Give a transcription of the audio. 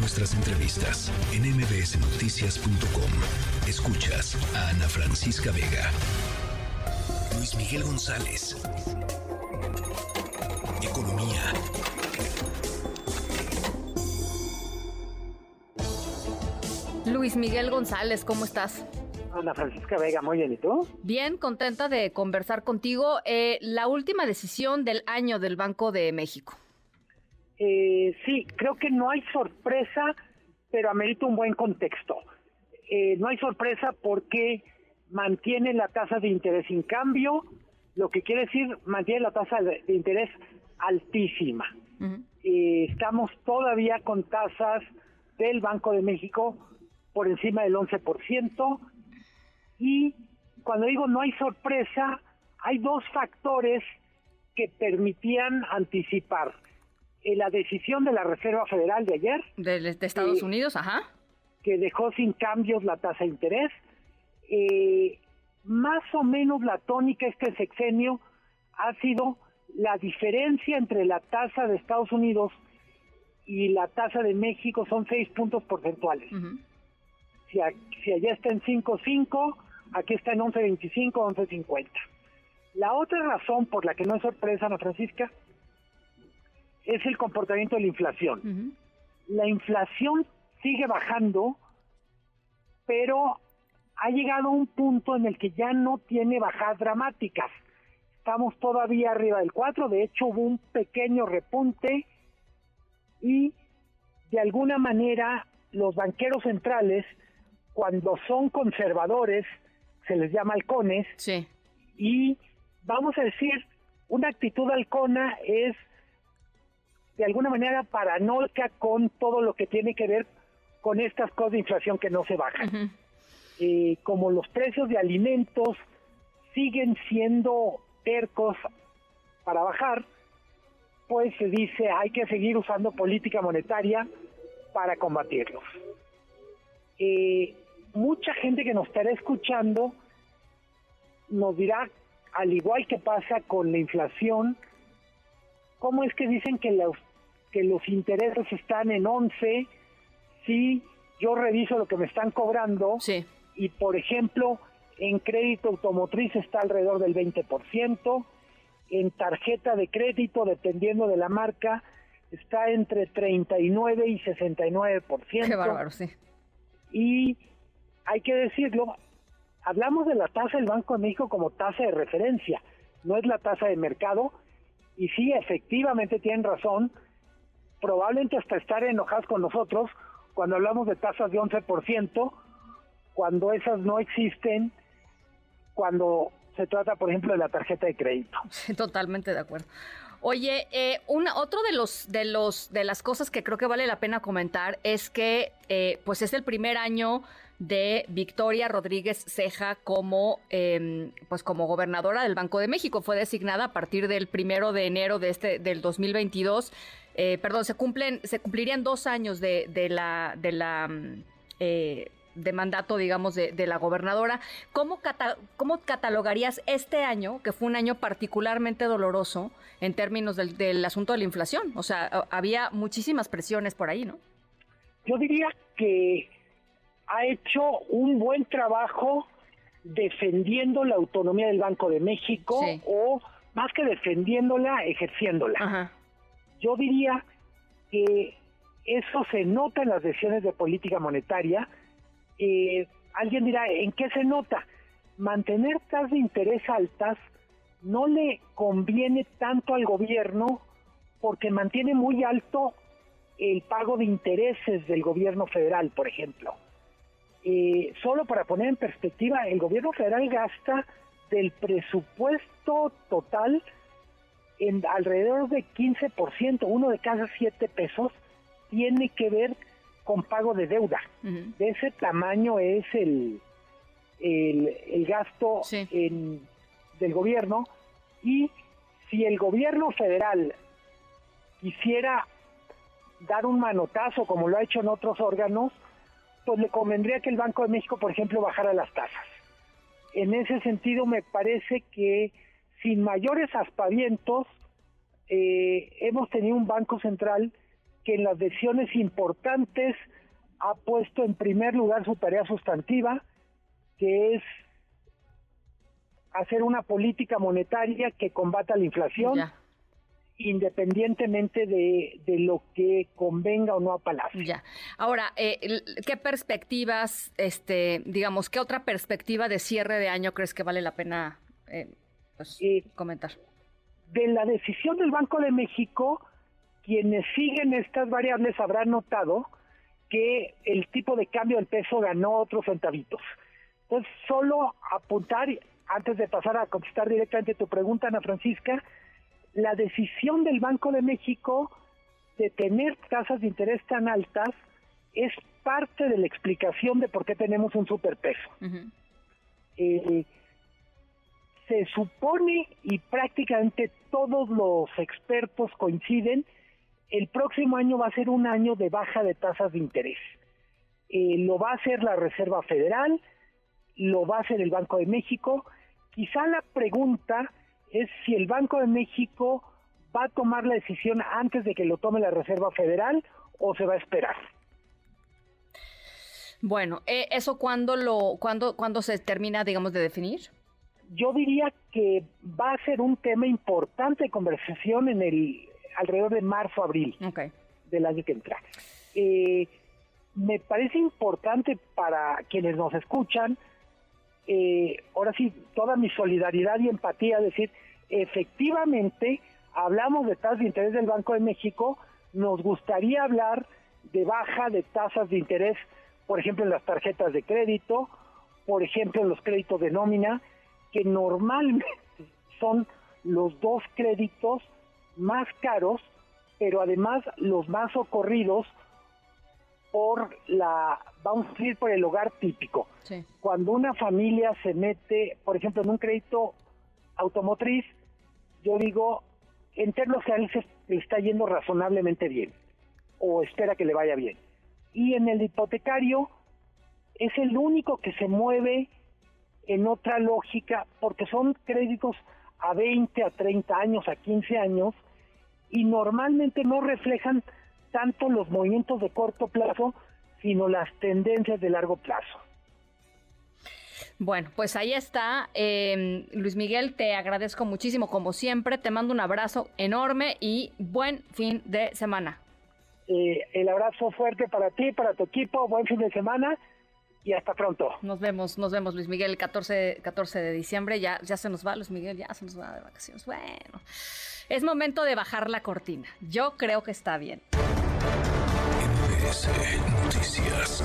nuestras entrevistas en mbsnoticias.com. Escuchas a Ana Francisca Vega. Luis Miguel González. Economía. Luis Miguel González, ¿cómo estás? Ana Francisca Vega, muy bien, ¿y tú? Bien, contenta de conversar contigo. Eh, la última decisión del año del Banco de México. Eh, sí, creo que no hay sorpresa, pero amerita un buen contexto. Eh, no hay sorpresa porque mantiene la tasa de interés sin cambio, lo que quiere decir mantiene la tasa de, interés altísima. Eh, estamos todavía con tasas del Banco de México por encima del 11%, y cuando digo no hay sorpresa, hay dos factores que permitían anticipar. Eh, la decisión de la Reserva Federal de ayer. De, Estados eh, Unidos, ajá. Que dejó sin cambios la tasa de interés. Eh, más o menos la tónica este sexenio ha sido la diferencia entre la tasa de Estados Unidos y la tasa de México son seis puntos porcentuales. si, si allá está en 5.5, aquí está en 11.25, 11.50. La otra razón por la que no es sorpresa, Ana Francisca, es el comportamiento de la inflación. La inflación sigue bajando, pero ha llegado a un punto en el que ya no tiene bajadas dramáticas. Estamos todavía arriba del 4, de hecho hubo un pequeño repunte y de alguna manera los banqueros centrales, cuando son conservadores, se les llama halcones. Sí. Y vamos a decir, una actitud halcona es de alguna manera paranoica con todo lo que tiene que ver con estas cosas de inflación que no se bajan. Eh, como los precios de alimentos siguen siendo tercos para bajar, pues se dice hay que seguir usando política monetaria para combatirlos. Eh, mucha gente que nos estará escuchando nos dirá, al igual que pasa con la inflación, ¿cómo es que dicen que los, que los intereses están en 11 si yo reviso lo que me están cobrando y, por ejemplo, en crédito automotriz está alrededor del 20%, en tarjeta de crédito, dependiendo de la marca, está entre 39 y 69%. Qué bárbaro, sí. Y hay que decirlo, hablamos de la tasa del Banco de México como tasa de referencia, no es la tasa de mercado, y sí, efectivamente tienen razón, probablemente hasta estar enojados con nosotros cuando hablamos de tasas de 11%, cuando esas no existen, cuando se trata, por ejemplo, de la tarjeta de crédito. Totalmente de acuerdo. Oye, eh, una, otro de los de los de las cosas que creo que vale la pena comentar es que eh, pues es el primer año de Victoria Rodríguez Ceja como, em, pues como gobernadora del Banco de México. Fue designada a partir del primero de enero de este, del 2022. Eh, perdón, se cumplen, se cumplirían dos años de, de la, de la mm, eh, de mandato, digamos, de, la gobernadora. ¿Cómo, ¿Cómo, catalogarías este año, que fue un año particularmente doloroso en términos del, del asunto de la inflación? O sea, había muchísimas presiones por ahí, ¿no? Yo diría que ha hecho un buen trabajo defendiendo la autonomía del Banco de México o más que defendiéndola, ejerciéndola. Yo diría que eso se nota en las decisiones de política monetaria. Eh, alguien dirá, ¿en qué se nota? Mantener tasas de interés altas no le conviene tanto al gobierno porque mantiene muy alto el pago de intereses del gobierno federal, por ejemplo. Eh, solo para poner en perspectiva, el gobierno federal gasta del presupuesto total en alrededor de 15%, uno de cada siete pesos tiene que ver con pago de deuda. De ese tamaño es el, el, gasto del gobierno y si el gobierno federal quisiera dar un manotazo como lo ha hecho en otros órganos, pues le convendría que el Banco de México, por ejemplo, bajara las tasas. En ese sentido, me parece que sin mayores aspavientos, eh, hemos tenido un Banco Central que en las decisiones importantes ha puesto en primer lugar su tarea sustantiva, que es hacer una política monetaria que combata la inflación, independientemente de, lo que convenga o no a Palacio. Ya. Ahora, eh, ¿qué perspectivas, este, digamos, qué otra perspectiva de cierre de año crees que vale la pena eh, pues, eh, comentar? De la decisión del Banco de México, quienes siguen estas variables habrán notado que el tipo de cambio del peso ganó otros centavitos. Entonces, solo apuntar, antes de pasar a contestar directamente tu pregunta, Ana Francisca, la decisión del Banco de México de tener tasas de interés tan altas es parte de la explicación de por qué tenemos un superpeso. Eh, se supone, y prácticamente todos los expertos coinciden, el próximo año va a ser un año de baja de tasas de interés. Eh, lo va a hacer la Reserva Federal, lo va a hacer el Banco de México. Quizá la pregunta es si el Banco de México va a tomar la decisión antes de que lo tome la Reserva Federal o se va a esperar. Bueno, eh, ¿eso cuándo, lo, cuándo, cuándo se termina, digamos, de definir? Yo diría que va a ser un tema importante de conversación en el alrededor de marzo, abril del año que entra. Eh, me parece importante para quienes nos escuchan eh, ahora sí, toda mi solidaridad y empatía, decir, efectivamente, hablamos de tasas de interés del Banco de México, nos gustaría hablar de baja de tasas de interés, por ejemplo, en las tarjetas de crédito, por ejemplo, en los créditos de nómina, que normalmente son los dos créditos más caros, pero además los más ocurridos por la, vamos a decir, por el hogar típico. Cuando una familia se mete, por ejemplo, en un crédito automotriz, yo digo, en términos generales le está yendo razonablemente bien, o espera que le vaya bien. Y en el hipotecario es el único que se mueve en otra lógica, porque son créditos a 20, a 30 años, a 15 años, y normalmente no reflejan tanto los movimientos de corto plazo, sino las tendencias de largo plazo. Bueno, pues ahí está. Em, Luis Miguel, te agradezco muchísimo como siempre. Te mando un abrazo enorme y buen fin de semana. Eh, el abrazo fuerte para ti, para tu equipo. Buen fin de semana y hasta pronto. Nos vemos, nos vemos, Luis Miguel, el 14, 14 de diciembre. Ya, ya se nos va, Luis Miguel, ya se nos va de vacaciones. Bueno, es momento de bajar la cortina. Yo creo que está bien. MBS Noticias.